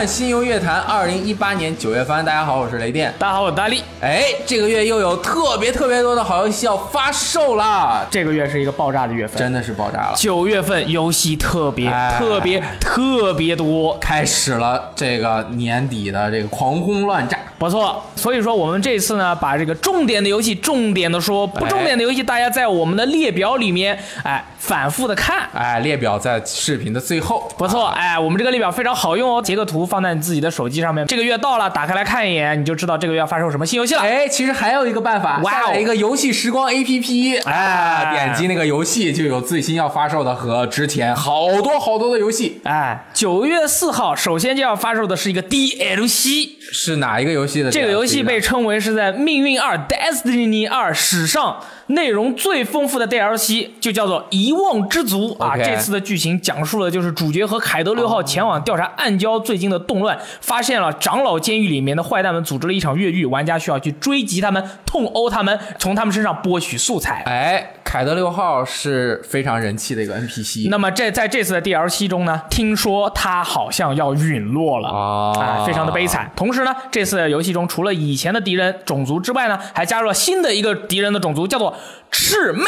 看新游乐坛二零一八年九月番，大家好，我是雷电。大家好，我是大力。哎，这个月又有特别特别多的好游戏要发售了，这个月是一个爆炸的月份，真的是爆炸了。九月份游戏特别哎特别特别多，开始了这个年底的这个狂轰乱炸，不错。所以说我们这次呢，把这个重点的游戏重点的说，不重点的游戏大家在我们的列表里面，哎，反复的看。哎，列表在视频的最后。不错，哎，我们这个列表非常好用哦，截个图放在你自己的手机上面。这个月到了，打开来看一眼，你就知道这个月要发售什么新游戏了。哎，其实还有一个办法，下载一个游戏时光 APP，哎哎，点击那个游戏就有最新要发售的和之前好多好多的游戏。哎，九月四号，首先就要发售的是一个 DLC，是哪一个游戏的？这个游戏被称为是在《命运二 Destiny 二》史上内容最丰富的 DLC，就叫做《遗忘之族》啊。这次的剧情讲述的就是主角和凯德六号前往调查暗礁最近的动乱，发现了长老监狱里面的坏蛋们组织了一场越狱，玩家需要去追击他们，痛殴他们，从他们身上剥取素材。哎，凯德六号是非常人气的一个 NPC。那么这在这次的 DLC 中呢，听说他好像要陨落了哦啊，非常的悲惨。同时呢，这次游戏中除了以前的敌人种族之外呢，还加入了新的一个敌人的种族，叫做魑魅。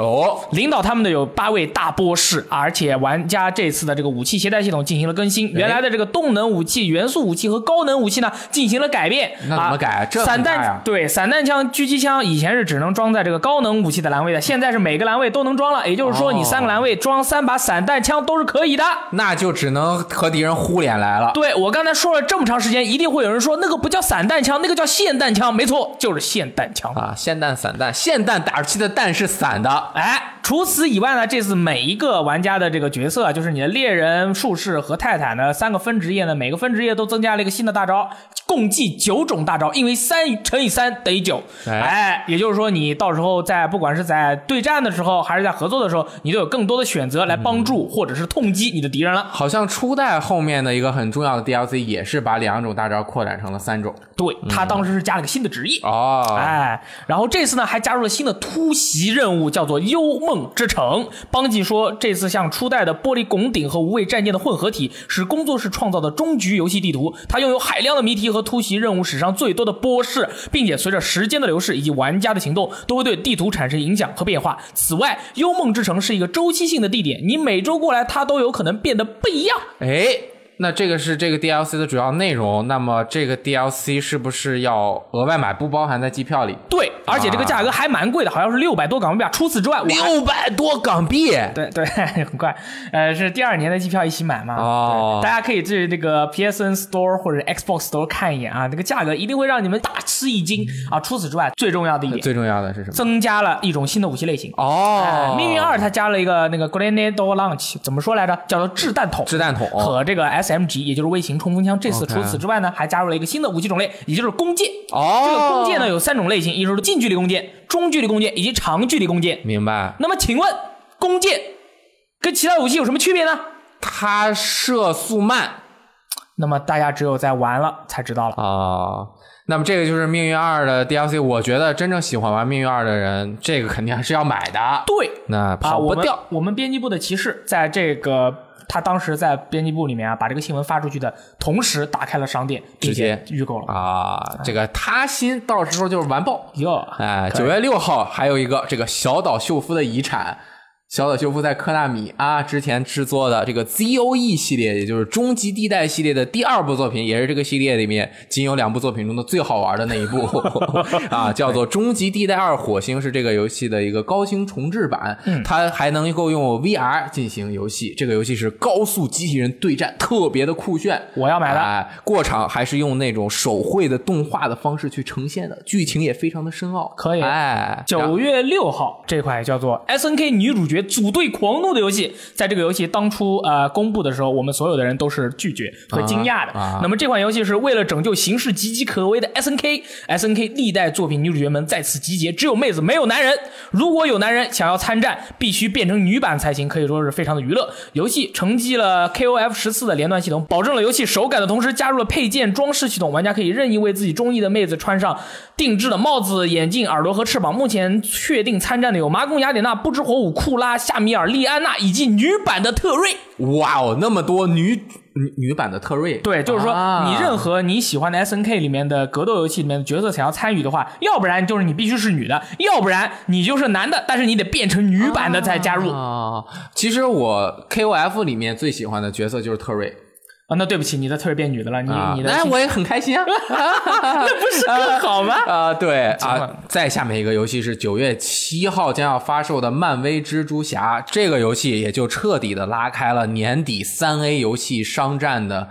哦，领导他们的有八位大波士，而且玩家这次的这个武器携带系统进行了更新，原来的这个动能武器、元素武器和高能武器呢进行了改变。那怎么改啊这很散弹对散弹枪、狙击枪以前是只能装在这个高能武器的栏位的，现在是每个栏位都能装了，也就是说你哦三个栏位装三把散弹枪都是可以的。那就只能和敌人呼脸来了。对我刚才说了这么长时间，一定会有人说那个不叫散弹枪，那个叫霰弹枪。没错，就是霰弹枪。啊，霰弹、散弹，霰弹打出去的弹是散的。哎，除此以外呢，这次每一个玩家的这个角色啊，就是你的猎人、术士和泰坦的三个分职业呢，每个分职业都增加了一个新的大招，共计九种大招，因为三乘以三等于九。哎哎，也就是说，你到时候在不管是在对战的时候，还是在合作的时候，你都有更多的选择来帮助或者是痛击你的敌人了。好像初代后面的一个很重要的 DLC 也是把两种大招扩展成了三种。对他当时是加了个新的职业。哦，哎，然后这次呢还加入了新的突袭任务，叫做幽梦梦之城。邦吉说，这次像初代的玻璃拱顶和无畏战舰的混合体，是工作室创造的终局游戏地图。它拥有海量的谜题和突袭任务史上最多的波士，并且随着时间的流逝以及玩家的行动，都会对地图产生影响和变化。此外，幽梦之城是一个周期性的地点，你每周过来，它都有可能变得不一样。哎，那这个是这个 DLC 的主要内容。那么这个 DLC 是不是要额外买，不包含在机票里？对，而且这个价格还蛮贵的，好像是六百多港币啊。除此之外，六百多港币。对对，很快，呃，是第二年的机票一起买嘛？哦大家可以去这个 PSN Store 或者 Xbox Store 看一眼啊，这个价格一定会让你们大吃一惊啊！除此之外，最重要的一点，最重要的是什么？增加了一种新的武器类型。哦哎，命运二它加了一个那个 Grenade Launch，怎么说来着？叫做掷弹筒。掷弹筒和这个 SMG，也就是微型冲锋枪。这次除此之外呢，还加入了一个新的武器种类，也就是弓箭。哦这个弓箭呢有三种类型，也就是近距离弓箭、中距离弓箭以及长距离弓箭。明白。那么请问，弓箭跟其他武器有什么区别呢？它射速慢那么大家只有在玩了才知道了。啊、那么这个就是命运二的 DLC。我觉得真正喜欢玩命运二的人，这个肯定还是要买的。对啊，那跑我们不掉。我们编辑部的骑士在这个他当时在编辑部里面啊，把这个新闻发出去的同时，打开了商店，并且预购了。啊，这个他心到时候就是完爆。哟，哎，九月六号还有一个这个小岛秀夫的遗产。小岛秀夫在科纳米啊之前制作的这个 ZOE 系列，也就是终极地带系列的第二部作品，也是这个系列里面仅有两部作品中的最好玩的那一部 啊，叫做《终极地带二火星》，是这个游戏的一个高清重制版。它还能够用 VR 进行游戏，这个游戏是高速机器人对战，特别的酷炫。我要买的哎，过场还是用那种手绘的动画的方式去呈现的，剧情也非常的深奥。可以哎，九月六号这款叫做 S N K 女主角组队狂怒的游戏，在这个游戏当初呃公布的时候，我们所有的人都是拒绝和惊讶的。啊啊那么这款游戏是为了拯救形势岌岌可危的 S N K S N K 历代作品女主角们在此集结，只有妹子没有男人。如果有男人想要参战，必须变成女版才行，可以说是非常的娱乐。游戏承继了 KOF 十四的连段系统，保证了游戏手感的同时，加入了配件装饰系统，玩家可以任意为自己中意的妹子穿上定制的帽子、眼镜、耳朵和翅膀。目前确定参战的有麻宫雅典娜、不知火舞、库拉、夏米尔、莉安娜以及女版的特瑞。哇哦，那么多女女女版的特瑞。对，就是说啊你任何你喜欢的 S N K 里面的格斗游戏里面的角色想要参与的话，要不然就是你必须是女的，要不然你就是男的，但是你得变成女版的再加入。其实我 KOF 里面最喜欢的角色就是特瑞那对不起，你的特别变女的了，你、啊，你的那我也很开心啊。那不是更好吗？啊，对啊，再下面一个游戏是九月七号将要发售的漫威蜘蛛侠，这个游戏也就彻底的拉开了年底三 A 游戏商战的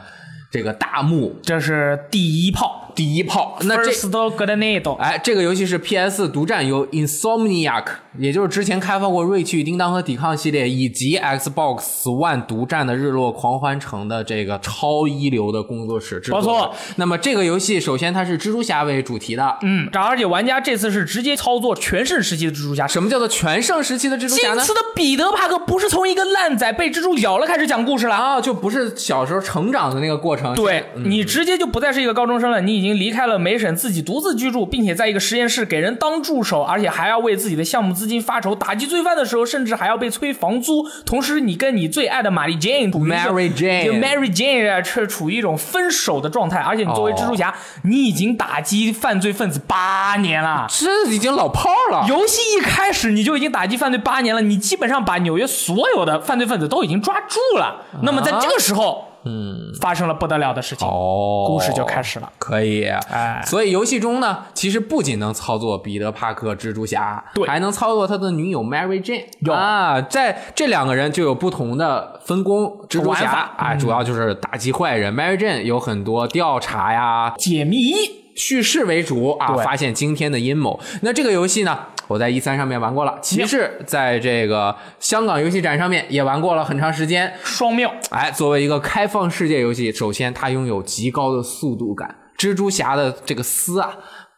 这个大幕这是第一炮，第一炮。那这 Grenade。哎，这个游戏是 PS 独占，由 Insomniac，也就是之前开发过《瑞奇与叮当》和《抵抗》系列，以及 Xbox One 独占的《日落狂欢城》的这个超一流的工作室制作。没错那么这个游戏首先它是蜘蛛侠为主题的。嗯，而且玩家这次是直接操作全盛时期的蜘蛛侠。什么叫做全盛时期的蜘蛛侠呢？这次的彼得·帕克不是从一个烂仔被蜘蛛咬了开始讲故事了。啊，就不是小时候成长的那个过程。对你直接就不再是一个高中生了，你已经离开了梅婶，自己独自居住，并且在一个实验室给人当助手，而且还要为自己的项目资金发愁，打击罪犯的时候，甚至还要被催房租。同时，你跟你最爱的玛丽 Jane Mary Jane 就 Mary Jane 啊，是处于一种分手的状态，而且你作为蜘蛛侠，你已经打击犯罪分子八年了。这已经老炮儿了。游戏一开始你就已经打击犯罪八年了，你基本上把纽约所有的犯罪分子都已经抓住了。那么在这个时候，嗯，发生了不得了的事情，哦，故事就开始了。可以，哎。所以游戏中呢，其实不仅能操作彼得·帕克蜘蛛侠，对。还能操作他的女友 Mary Jane 有。啊，在这两个人就有不同的分工。蜘蛛侠啊，主要就是打击坏人、m a r y Jane 有很多调查呀、解谜，叙事为主啊，发现惊天的阴谋。那这个游戏呢，我在一三上面玩过了，骑士在这个香港游戏展上面也玩过了很长时间。双妙。哎，作为一个开放世界游戏，首先它拥有极高的速度感。蜘蛛侠的这个丝啊，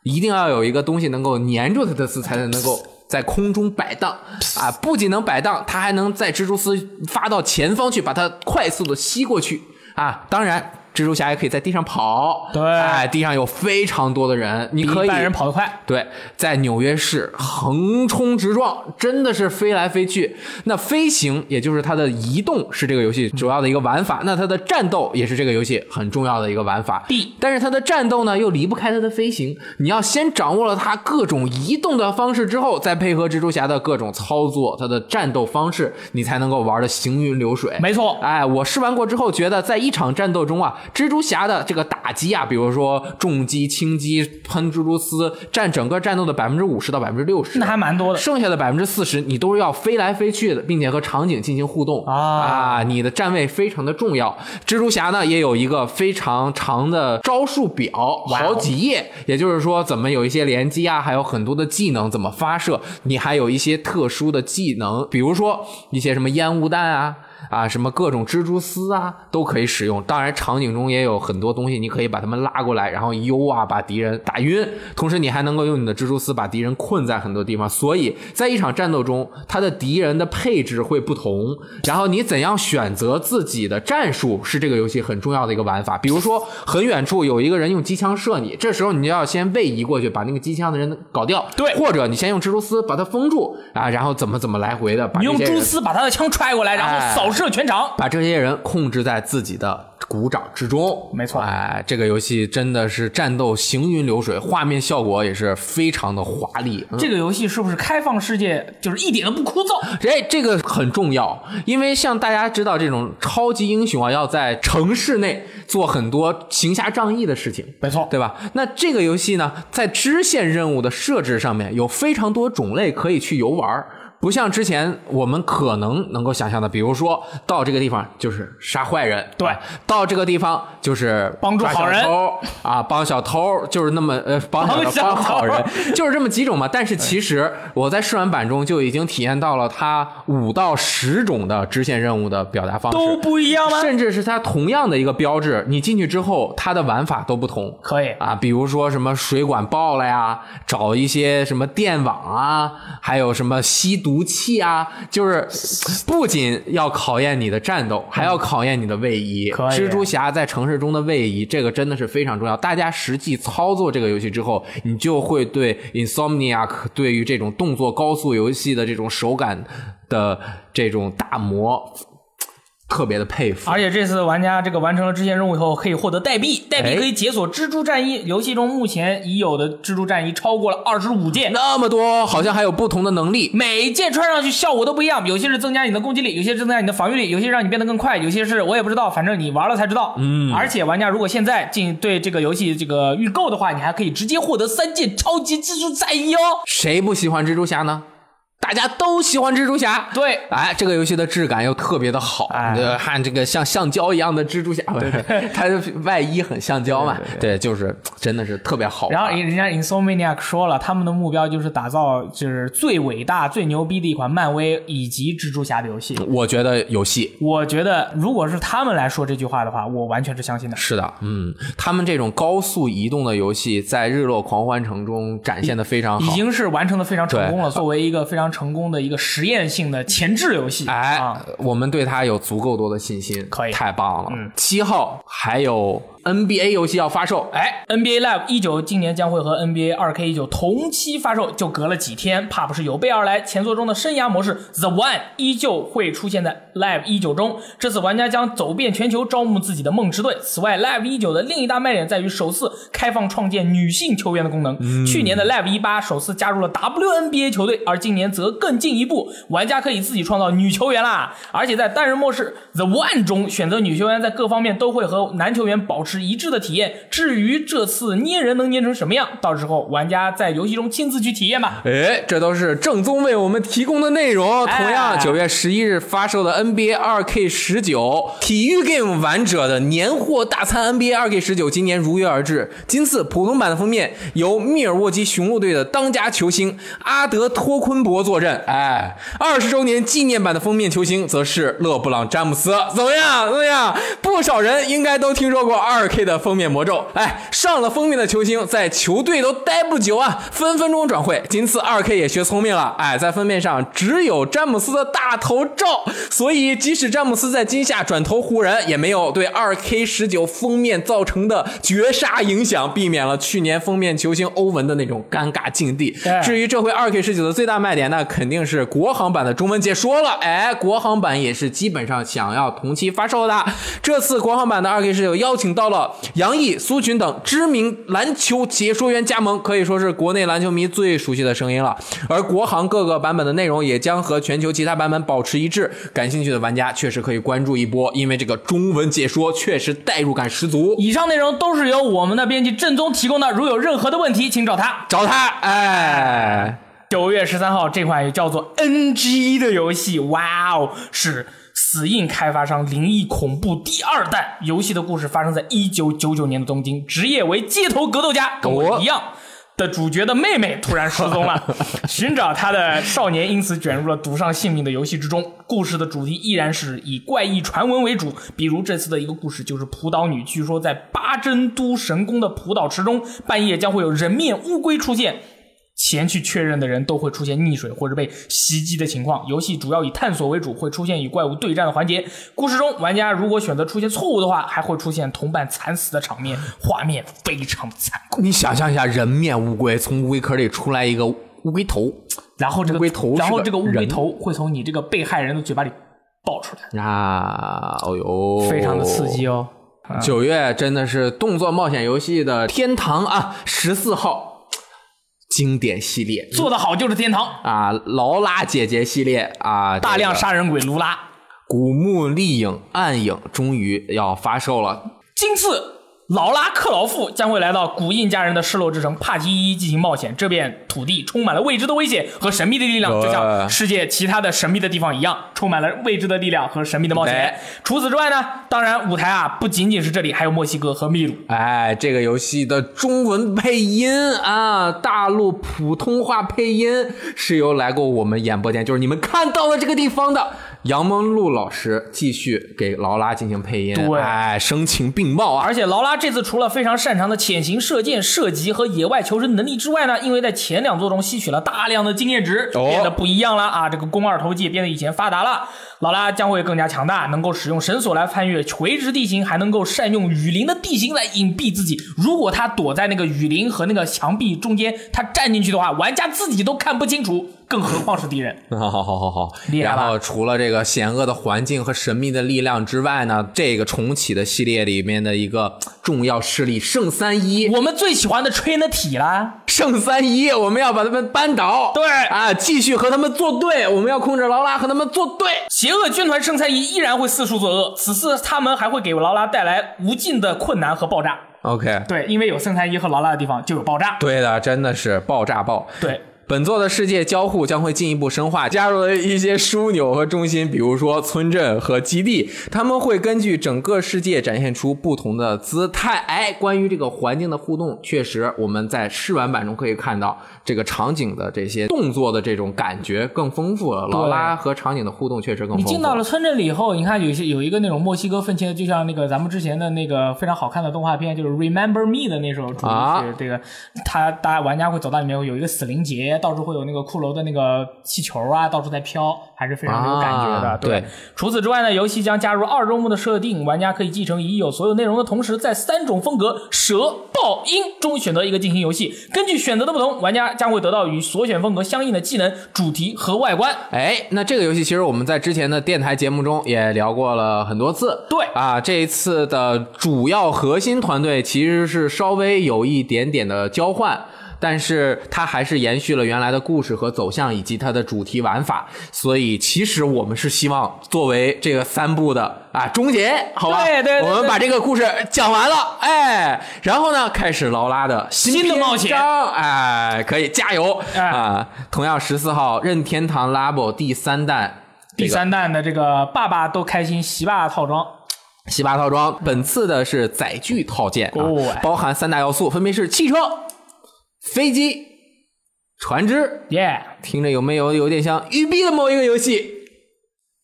一定要有一个东西能够粘住它的丝，才能能够在空中摆荡啊！不仅能摆荡，它还能在蜘蛛丝发到前方去，把它快速的吸过去啊！当然。蜘蛛侠也可以在地上跑，对哎，地上有非常多的人，你可以比一般人跑得快。对，在纽约市横冲直撞，真的是飞来飞去。那飞行，也就是它的移动，是这个游戏主要的一个玩法。那它的战斗也是这个游戏很重要的一个玩法。地但是它的战斗呢，又离不开它的飞行。你要先掌握了它各种移动的方式之后，再配合蜘蛛侠的各种操作，它的战斗方式，你才能够玩的行云流水。没错，哎，我试完过之后，觉得在一场战斗中啊，蜘蛛侠的这个打击啊，比如说重击、轻击、喷蜘蛛丝，占整个战斗的百分之五十到百分之六十，那还蛮多的。剩下的百分之四十，你都是要飞来飞去的，并且和场景进行互动啊你的站位非常的重要。蜘蛛侠呢，也有一个非常长的招数表，好几页，也就是说，怎么有一些连击啊，还有很多的技能怎么发射，你还有一些特殊的技能，比如说一些什么烟雾弹啊。啊，什么各种蜘蛛丝啊，都可以使用。当然，场景中也有很多东西，你可以把它们拉过来，然后 U 啊，把敌人打晕。同时，你还能够用你的蜘蛛丝把敌人困在很多地方。所以在一场战斗中，他的敌人的配置会不同。然后你怎样选择自己的战术，是这个游戏很重要的一个玩法。比如说，很远处有一个人用机枪射你，这时候你就要先位移过去，把那个机枪的人搞掉。对或者你先用蜘蛛丝把它封住啊，然后怎么怎么来回的把你用蛛丝把他的枪揣过来，然哎后扫射全场。把这些人控制在自己的鼓掌之中。没错哎，这个游戏真的是战斗行云流水，画面效果也是非常的华丽。嗯这个游戏是不是开放世界，就是一点都不枯燥？哎，这个很重要，因为像大家知道，这种超级英雄啊，要在城市内做很多行侠仗义的事情，没错，对吧？那这个游戏呢，在支线任务的设置上面有非常多种类可以去游玩儿。不像之前我们可能能够想象的，比如说到这个地方就是杀坏人，对到这个地方就是帮助好人啊，帮小偷就是那么呃帮帮好人，就是这么几种嘛。但是其实我在试玩版中就已经体验到了它五到十种的支线任务的表达方式，都不一样吗？甚至是它同样的一个标志，你进去之后，它的玩法都不同。可以啊，比如说什么水管爆了呀，找一些什么电网啊，还有什么吸毒器啊，就是不仅要考验你的战斗，还要考验你的位移。蜘蛛侠在城市中的位移，这个真的是非常重要。大家实际操作这个游戏之后，你就会对 Insomniac 对于这种动作高速游戏的这种手感的这种打磨特别的佩服。而且这次玩家这个完成了支线任务以后，可以获得代币，代币可以解锁蜘蛛战衣。游戏中目前已有的蜘蛛战衣超过了二十五件，那么多，好像还有不同的能力。每一件穿上去效果都不一样，有些是增加你的攻击力，有些是增加你的防御力，有些让你变得更快，有些是我也不知道，反正你玩了才知道。嗯，而且玩家如果现在进对这个游戏这个预购的话，你还可以直接获得三件超级蜘蛛战衣哦。谁不喜欢蜘蛛侠呢？大家都喜欢蜘蛛侠，对，哎，这个游戏的质感又特别的好，看这个像橡胶一样的蜘蛛侠，它的外衣很橡胶嘛，对，就是真的是特别好。然后人家 Insomniac 说了，他们的目标就是打造就是最伟大、最牛逼的一款漫威以及蜘蛛侠的游戏。我觉得有戏。我觉得，如果是他们来说这句话的话，我完全是相信的。是的，嗯，他们这种高速移动的游戏在《日落狂欢城》中展现的非常好。已经是完成的非常成功了，作为一个非常成功的一个实验性的前置游戏，哎，啊，我们对它有足够多的信心，可以。太棒了。嗯。七号还有 NBA 游戏要发售，哎，NBA Live 一九今年将会和 NBA 二 K 一九同期发售，就隔了几天，怕不是有备而来。前作中的生涯模式 The One 依旧会出现在 Live 一九中，这次玩家将走遍全球招募自己的梦之队。此外，Live 一九的另一大卖点在于首次开放创建女性球员的功能。去年的 Live 一八首次加入了 WNBA 球队，而今年则更进一步，玩家可以自己创造女球员啦。而且在单人模式 The One 中，选择女球员在各方面都会和男球员保持一致的体验。至于这次捏人能捏成什么样，到时候玩家在游戏中亲自去体验吧。哎，这都是正宗为我们提供的内容。哎同样，九月十一日发售的 NBA 二 K 十九体育 Game 玩者的年货大餐 NBA 二 K 十九今年如约而至。今次普通版的封面由密尔沃基雄鹿队的当家球星阿德托昆博坐镇，哎，二十周年纪念版的封面球星则是勒布朗詹姆斯。怎么样？怎么样？不少人应该都听说过二 K 的封面魔咒。哎，上了封面的球星在球队都待不久啊，分分钟转会。今次二 K 也学聪明了，哎，在封面上只有詹姆斯的大头照，所以即使詹姆斯在今夏转投湖人，也没有对二 K 十九封面造成的绝杀影响，避免了去年封面球星欧文的那种尴尬境地。至于这回二 K 十九的最大卖点，那肯定是国行版的中文解说了。哎，国行版也是基本上想要同期发售的。这次国行版的二 K 十九邀请到了杨毅、苏群等知名篮球解说员加盟，可以说是国内篮球迷最熟悉的声音了。而国行各个版本的内容也将和全球其他版本保持一致。感兴趣的玩家确实可以关注一波，因为这个中文解说确实代入感十足。以上内容都是由我们的编辑正宗提供的，如有任何的问题，请找他。找他，哎。九月十三号，这款叫做 NG 的游戏，哇哦，是死印开发商灵异恐怖第二弹。游戏的故事发生在一九九九年的东京，职业为街头格斗家，跟我一样。的主角的妹妹突然失踪了，寻找她的少年因此卷入了赌上性命的游戏之中。故事的主题依然是以怪异传闻为主，比如这次的一个故事就是蒲岛女，据说在八珍都神宫的蒲岛池中，半夜将会有人面乌龟出现。前去确认的人都会出现溺水或者被袭击的情况。游戏主要以探索为主，会出现与怪物对战的环节。故事中，玩家如果选择出现错误的话，还会出现同伴惨死的场面，画面非常残酷。你想象一下，人面乌龟从乌龟壳里出来一个乌龟头然后这个乌龟头然后这个乌龟头会从你这个被害人的嘴巴里爆出来，啊，哦呦，非常的刺激哦。九月真的是动作冒险游戏的天堂啊！十四号经典系列做得好就是天堂。啊，劳拉姐姐系列啊，大量杀人鬼卢拉，古墓丽影暗影终于要发售了。今次劳拉克劳夫将会来到古印加人的失落之城帕提伊进行冒险。这片土地充满了未知的危险和神秘的力量，就像世界其他的神秘的地方一样，充满了未知的力量和神秘的冒险。除此之外呢，当然舞台啊不仅仅是这里，还有墨西哥和秘鲁。哎，这个游戏的中文配音啊，大陆普通话配音是由来过我们演播间，就是你们看到了这个地方的杨蒙路老师继续给劳拉进行配音。对哎，声情并茂啊！而且劳拉这次除了非常擅长的潜行、射箭、射击和野外求生能力之外呢，因为在前两作中吸取了大量的经验值，哦变得不一样了啊！这个肱二头肌也变得以前发达了。劳拉将会更加强大，能够使用绳索来翻越垂直地形，还能够善用雨林的地形来隐蔽自己。如果他躲在那个雨林和那个墙壁中间，他站进去的话，玩家自己都看不清楚，更何况是敌人。好好好好好，厉害吧然后除了这个险恶的环境和神秘的力量之外呢，这个重启的系列里面的一个重要势力圣三一，我们最喜欢的 Trinity 啦，圣三一，我们要把他们扳倒。对啊，继续和他们作对，我们要控制劳拉和他们作对。邪恶军团圣餐一依然会四处作恶，此次他们还会给劳拉带来无尽的困难和爆炸。OK，对，因为有圣餐一和劳拉的地方就有爆炸。对的，真的是爆炸爆。对，本作的世界交互将会进一步深化，加入了一些枢纽和中心，比如说村镇和基地，他们会根据整个世界展现出不同的姿态。哎，关于这个环境的互动，确实我们在试玩版中可以看到这个场景的这些动作的这种感觉更丰富了。劳拉和场景的互动确实更丰富。你进到了村镇里以后，你看有些有一个那种墨西哥愤青的，就像那个咱们之前的那个非常好看的动画片，就是《Remember Me》的那首主题曲。啊这个他大家玩家会走到里面有一个死灵节，到处会有那个骷髅的那个气球啊，到处在飘，还是非常有感觉的。啊对对除此之外呢，游戏将加入二周目的设定，玩家可以继承已有所有内容的同时，在三种风格蛇、豹、鹰中选择一个进行游戏。根据选择的不同，玩家将会得到与所选风格相应的技能、主题和外观。哎，那这个游戏其实我们在之前的电台节目中也聊过了很多次。对啊，这一次的主要核心团队其实是稍微有一点点的交换。但是它还是延续了原来的故事和走向以及它的主题玩法，所以其实我们是希望作为这个三部的啊终结，好吧？对对对我们把这个故事讲完了，哎，然后呢开始劳拉的新新的冒险哎，可以加油、哎啊！同样十四号任天堂 Labo 第三弹第三弹的这个爸爸都开心洗爸套装，西巴套装，本次的是载具套件啊，哦包含三大要素，分别是汽车、飞机、船只。耶、听着有没有有点像育碧的某一个游戏？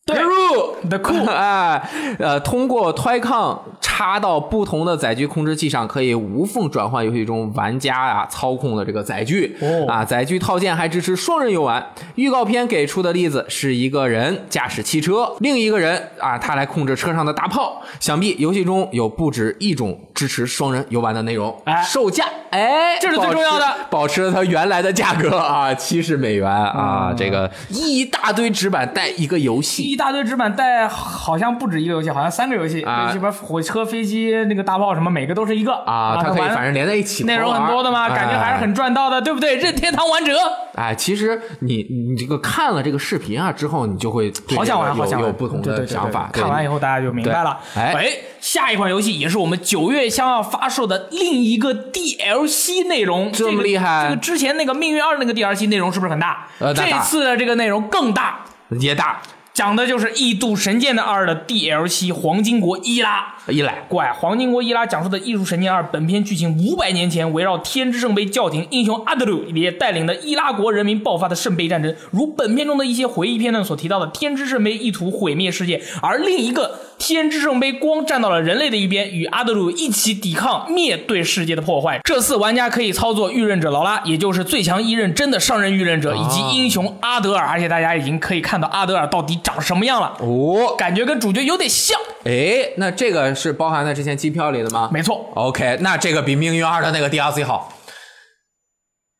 对 Guru The Cool 哎，呃，通过 Toy-Con 插到不同的载具控制器上，可以无缝转换游戏中玩家啊操控的这个载具。哦啊，载具套件还支持双人游玩。预告片给出的例子是一个人驾驶汽车，另一个人啊他来控制车上的大炮。想必游戏中有不止一种支持双人游玩的内容。哎售价哎，这是最重要的保持了它原来的价格啊，七十美元啊，嗯这个一大堆纸板带一个游戏一大堆纸板带，好像不止一个游戏，好像三个游戏，啊这边火车、飞机、那个大炮什么，每个都是一个啊，它可以反正连在一起，内容很多的嘛，感觉还是很赚到的，对不对？任天堂玩者，哎。其实你你这个看了这个视频啊之后，你就会好想玩，好想玩，有有不同的想法。看完以后大家就明白了。对哎下一款游戏也是我们九月将要发售的另一个 DLC 内容，这么厉害这个之前那个《命运二》那个 DLC 内容是不是很大？呃这次的这个内容更大。也大讲的就是《异度神剑》的二的 DLC《黄金国伊拉》。伊拉怪《黄金国伊拉》讲述的《艺术神剑二》本片剧情五百年前围绕天之圣杯教廷英雄阿德鲁也带领的伊拉国人民爆发的圣杯战争，如本片中的一些回忆片段所提到的天之圣杯意图毁灭世界，而另一个天之圣杯光站到了人类的一边，与阿德鲁一起抵抗灭对世界的破坏。这次玩家可以操作御刃者劳拉，也就是最强一刃真的上任御刃者，以及英雄阿德尔，而且大家已经可以看到阿德尔到底长什么样了，哦，感觉跟主角有点像。哎，那这个是包含在之前机票里的吗？没错，OK，那这个比命运二的那个 DLC 好。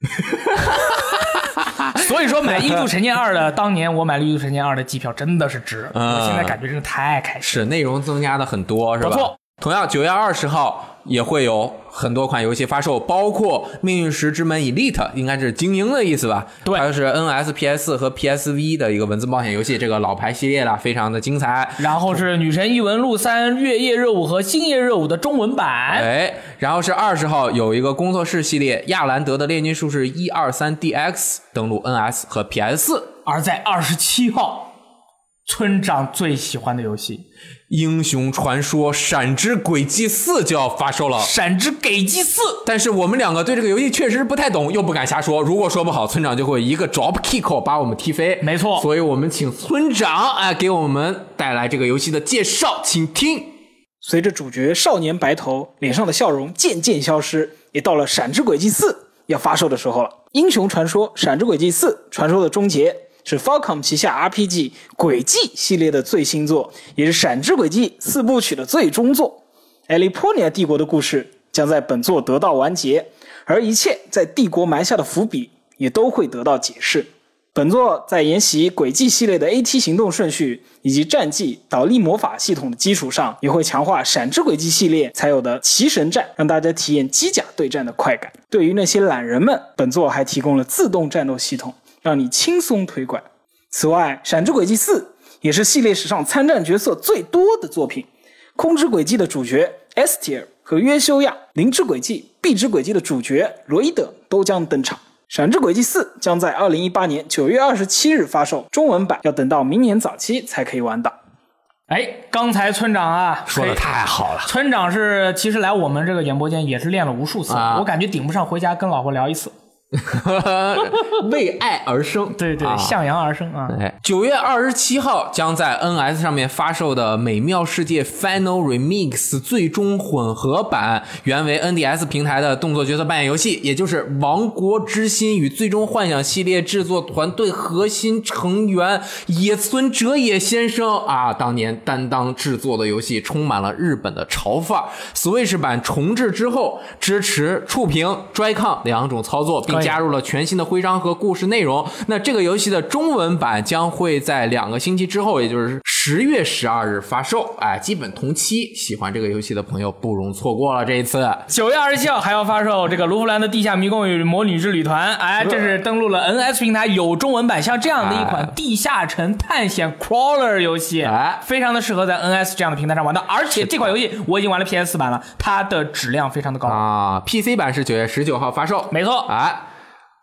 所以说买《印度神剑二》的，当年我买了《异度神剑二》的机票真的是值，嗯我现在感觉真的太开心。是内容增加的很多，是吧？不错。同样，九月二十号也会有很多款游戏发售，包括《命运石之门 Elite》，应该是精英的意思吧？对它是 NS、PS 和 PSV 的一个文字冒险游戏，这个老牌系列了，非常的精彩。然后是《女神异闻录三：月夜热舞》和《星夜热舞》的中文版。哎，然后是二十号有一个工作室系列，亚兰德的炼金术士一二三 DX 登陆 NS 和 PS 四。而在二十七号，村长最喜欢的游戏英雄传说闪之轨迹四就要发售了《闪之轨迹四》。但是我们两个对这个游戏确实不太懂，又不敢瞎说。如果说不好，村长就会一个 drop kick 把我们踢飞。没错所以我们请村长哎给我们带来这个游戏的介绍，请听。随着主角少年白头脸上的笑容渐渐消失，也到了《闪之轨迹四》要发售的时候了。英雄传说《闪之轨迹四：传说的终结》是 Falcom 旗下 RPG《轨迹》系列的最新作，也是《闪之轨迹》四部曲的最终作。埃利波尼亚帝国的故事将在本作得到完结，而一切在帝国埋下的伏笔也都会得到解释。本作在沿袭轨迹系列的 AT 行动顺序以及战绩倒立魔法系统的基础上，也会强化闪之轨迹系列才有的骑神战，让大家体验机甲对战的快感。对于那些懒人们，本作还提供了自动战斗系统，让你轻松推拐。此外，闪之轨迹四也是系列史上参战角色最多的作品。空之轨迹的主角 S 提尔和约修亚，灵之轨迹、壁之轨迹的主角罗伊德都将登场。《闪之轨迹四》将在二零一八年九月二十七日发售，中文版要等到明年早期才可以玩到。哎，刚才村长啊说的太好了。村长是其实来我们这个演播间也是练了无数次，啊我感觉顶不上回家跟老婆聊一次。为爱而生，对对，啊向阳而生啊！哎，九月二十七号将在 NS 上面发售的《美妙世界 Final Remix》最终混合版，原为 NDS 平台的动作角色扮演游戏，也就是《王国之心》与《最终幻想》系列制作团队核心成员野村哲也先生啊，当年担当制作的游戏充满了日本的潮范儿。Switch 版重置之后，支持触屏、Joy-Con 两种操作，并加入了全新的徽章和故事内容。那这个游戏的中文版将会在两个星期之后，也就是十月十二日发售。哎，基本同期，喜欢这个游戏的朋友不容错过了这一次。九月二十七号还要发售这个卢浮兰的地下迷宫与魔女之旅团，哎，这是登录了 NS 平台有中文版，像这样的一款哎。地下城探险 crawler 游戏，哎。非常的适合在 NS 这样的平台上玩的，而且这款游戏我已经玩了 PS 版了，它的质量非常的高，啊，PC 版是九月十九号发售。没错，哎，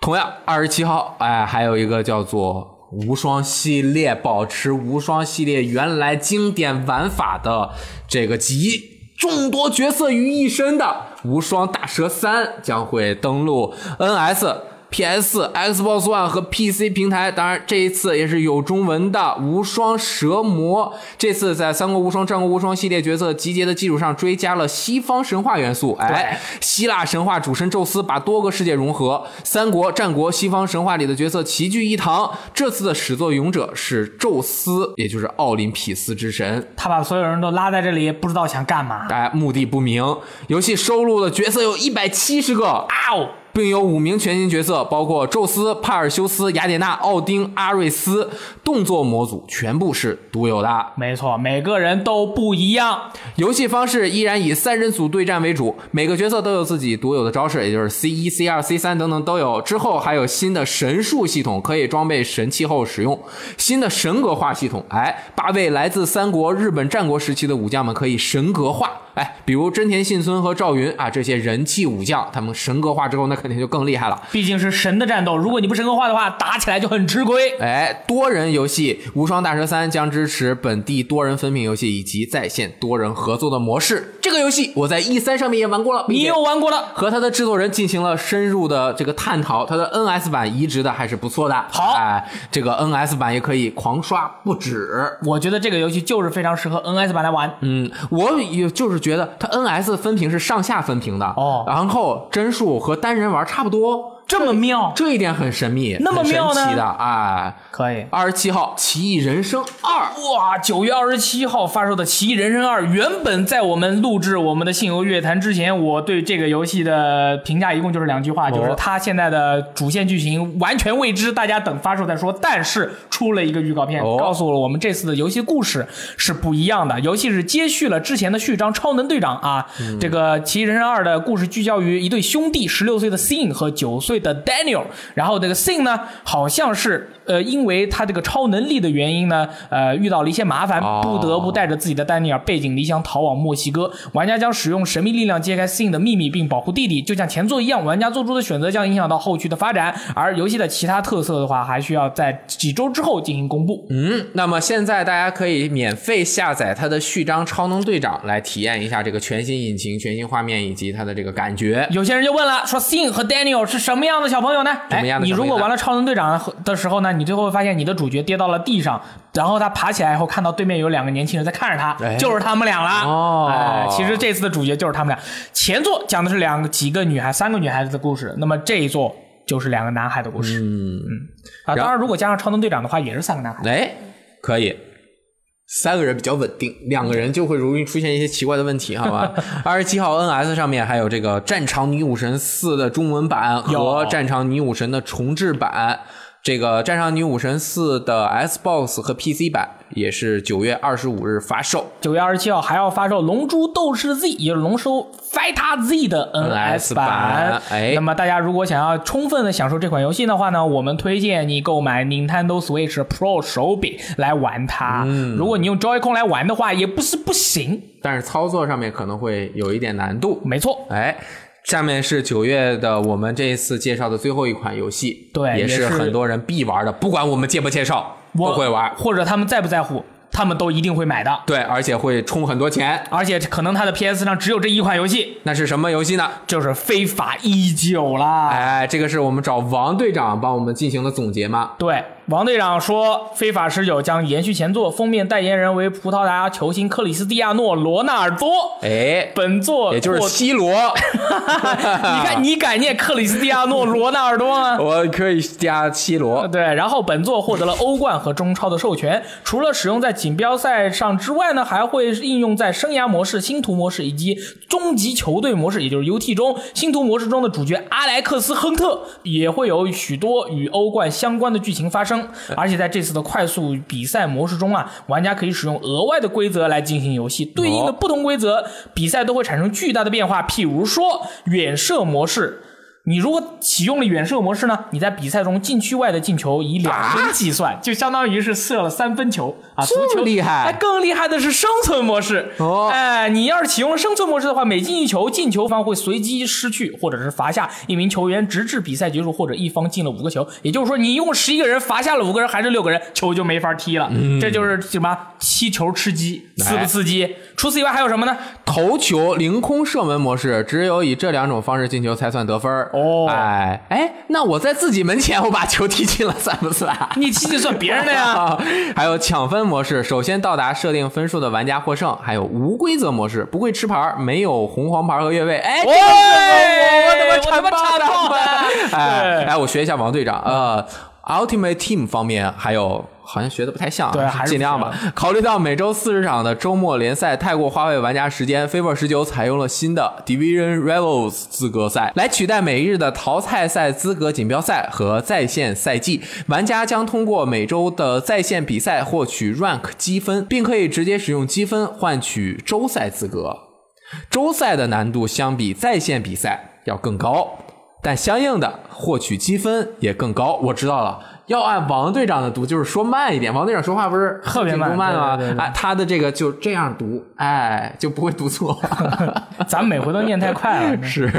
同样二十七号，哎，还有一个叫做无双系列，保持无双系列原来经典玩法的这个集众多角色于一身的无双大蛇三将会登陆 NS。PS、Xbox One 和 PC 平台，当然这一次也是有中文的《无双蛇魔》。这次在《三国无双》《战国无双》系列角色集结的基础上，追加了西方神话元素。哎，希腊神话主神宙斯把多个世界融合，三国、战国、西方神话里的角色齐聚一堂。这次的始作俑者是宙斯，也就是奥林匹斯之神。他把所有人都拉在这里，不知道想干嘛。哎，目的不明。游戏收录的角色有一百七十个，啊哦，并有五名全新角色，包括宙斯、帕尔修斯、雅典娜、奥丁、阿瑞斯。动作模组全部是独有的。没错，每个人都不一样。游戏方式依然以三人组对战为主，每个角色都有自己独有的招式，也就是 C 一、C 二、C 三等等都有。之后还有新的神术系统，可以装备神器后使用。新的神格化系统，哎，八位来自三国、日本战国时期的武将们可以神格化。哎，比如真田信村和赵云啊，这些人气武将，他们神格化之后，那肯定就更厉害了。毕竟是神的战斗，如果你不神格化的话，打起来就很吃亏。哎，多人游戏《无双大蛇三》将支持本地多人分屏游戏以及在线多人合作的模式。这个游戏我在 E 三上面也玩过了，你又玩过了？和他的制作人进行了深入的这个探讨，他的 NS 版移植的还是不错的。好哎，这个 NS 版也可以狂刷不止。我觉得这个游戏就是非常适合 NS 版来玩。嗯，我也就是觉得它 NS 分屏是上下分屏的哦然后帧数和单人玩差不多，这么妙，这一点很神秘，那么神妙呢奇的，哎。可以。二十七号，《奇异人生二》哇！九月二十七号发售的《奇异人生二》，原本在我们录制我们的信游乐坛之前，我对这个游戏的评价一共就是两句话，就是它现在的主线剧情完全未知，大家等发售再说。但是出了一个预告片，哦告诉了我们这次的游戏故事是不一样的。游戏是接续了之前的序章《超能队长》啊，这个《奇异人生二》的故事聚焦于一对兄弟，十六岁的 Sin 和九岁的 Daniel。然后这个 Sin 呢，好像是呃，因为他这个超能力的原因呢，呃，遇到了一些麻烦，哦不得不带着自己的丹尼尔背井离乡逃往墨西哥。玩家将使用神秘力量揭开 Sin 的秘密，并保护弟弟。就像前作一样，玩家做出的选择将影响到后续的发展。而游戏的其他特色的话，还需要在几周之后进行公布。嗯，那么现在大家可以免费下载它的序章《超能队长》来体验一下这个全新引擎、全新画面以及它的这个感觉。有些人就问了，说 Sin 和 Daniel 是什么样的小朋友呢？什么样的哎？你如果玩了超能队长的时候呢，你最后会发现你的主角跌到了地上，然后他爬起来以后，看到对面有两个年轻人在看着他，哎就是他们俩了。哦哎，其实这次的主角就是他们俩。前作讲的是两个几个女孩、三个女孩子的故事，那么这一作就是两个男孩的故事。嗯嗯，啊，当然如果加上超能队长的话，也是三个男孩。哎，可以。三个人比较稳定，两个人就会容易出现一些奇怪的问题，好吧？二十七号 NS 上面还有这个《战场女武神四》的中文版和《战场女武神》的重制版。这个《战场女武神四》的 Xbox 和 PC 版也是九月二十五日发售。九月二十七号还要发售《龙珠斗士 Z》，也就是《龙珠 Fighter Z》的 NS 版。版哎那么大家如果想要充分的享受这款游戏的话呢，我们推荐你购买 Nintendo Switch Pro 手柄来玩它。嗯如果你用 Joy-Con 来玩的话，也不是不行。但是操作上面可能会有一点难度。没错，哎，下面是九月的我们这一次介绍的最后一款游戏，对也是很多人必玩的，不管我们介不介绍，我都会玩。或者他们在不在乎，他们都一定会买的。对，而且会充很多钱。而且可能他的 PS 上只有这一款游戏，那是什么游戏呢？就是《非法一九》啦。哎，这个是我们找王队长帮我们进行的总结吗？对，王队长说，《非法十九》将延续前作，封面代言人为葡萄牙球星克里斯蒂亚诺·罗纳尔多。哎，本作也就是获 C 罗，你看，你敢念克里斯蒂亚诺·罗纳尔多吗？我可以加 C 罗。对，然后本作获得了欧冠和中超的授权，除了使用在锦标赛上之外呢，还会应用在生涯模式、星图模式以及终极球队模式，也就是 UT 中。星图模式中的主角阿莱克斯·亨特也会有许多与欧冠相关的剧情发生，而且在这次的快速比赛模式中啊，玩家可以使用额外的规则来进行游戏，对应的不同规则，比赛都会产生巨大的变化。譬如说远射模式。你如果启用了远射模式呢？你在比赛中禁区外的进球以两分计算，就相当于是射了三分球啊！足这球么厉害哎，更厉害的是生存模式哦哎，你要是启用了生存模式的话，每进一球，进球方会随机失去或者是罚下一名球员，直至比赛结束，或者一方进了五个球。也就是说，你一共十一个人罚下了五个人还是六个人，球就没法踢了。嗯这就是什么踢球吃鸡，刺不刺激？除此以外还有什么呢？头球凌空射门模式，只有以这两种方式进球才算得分儿哦哎哎，那我在自己门前我把球踢进了，算不算？你踢进算别人的呀。啊，还有抢分模式，首先到达设定分数的玩家获胜。还有无规则模式，不会吃牌，没有红黄牌和越位。哎，这个我我我他妈插爆的 哎对哎，我学一下王队长。呃，Ultimate Team 方面还有。好像学的不太像啊，对还是尽量吧。考虑到每周四十场的周末联赛太过花费玩家时间，FIFA 十九采用了新的 Division Rivals 资格赛，来取代每日的淘汰赛资格锦标赛和在线赛季。玩家将通过每周的在线比赛获取 Rank 积分，并可以直接使用积分换取周赛资格。周赛的难度相比在线比赛要更高，但相应的获取积分也更高。我知道了，要按王队长的读，就是说慢一点。王队长说话不是特别慢吗？对对对对哎，他的这个就这样读，哎，就不会读错。咱们每回都念太快了。是，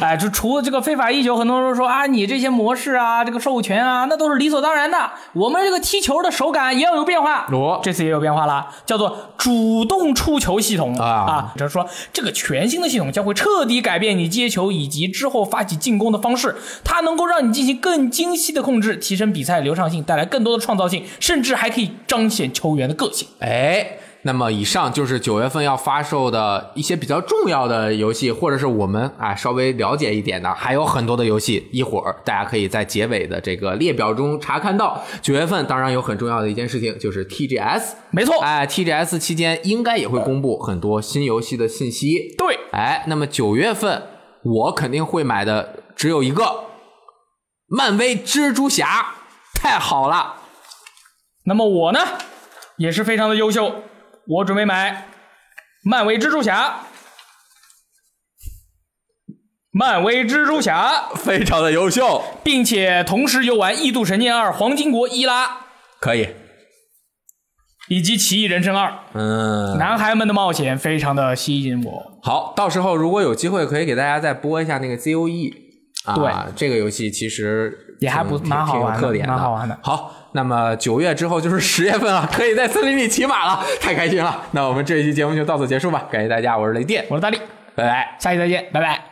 哎，就除了这个非法一球，很多人都说啊，你这些模式啊，这个授权啊，那都是理所当然的。我们这个踢球的手感也要有变化。哦这次也有变化了，叫做主动触球系统啊啊。就是说，这个全新的系统将会彻底改变你接球以及之后发起进攻的方式。它能够让你进行更精细的控制，提升比赛流畅性，带来更多的创造性，甚至还可以彰显球员的个性。哎。那么以上就是九月份要发售的一些比较重要的游戏，或者是我们啊稍微了解一点的，还有很多的游戏，一会儿大家可以在结尾的这个列表中查看到。九月份当然有很重要的一件事情，就是 TGS，没错，哎，TGS 期间应该也会公布很多新游戏的信息。对，哎，那么九月份我肯定会买的只有一个，漫威蜘蛛侠，太好了。那么我呢，也是非常的优秀，我准备买漫威蜘蛛侠。漫威蜘蛛侠，非常的优秀，并且同时游玩《异度神剑二》《黄金国伊拉》可以，以及《奇异人生二》，嗯，男孩们的冒险非常的吸引我。好，到时候如果有机会，可以给大家再播一下那个 ZOE。啊，对这个游戏其实也还不挺蛮好玩的蛮好玩的好，那么九月之后就是十月份了，可以在森林里骑马了，太开心了。那我们这一期节目就到此结束吧，感谢大家，我是雷电，我是大力，拜拜。下期再见，拜拜。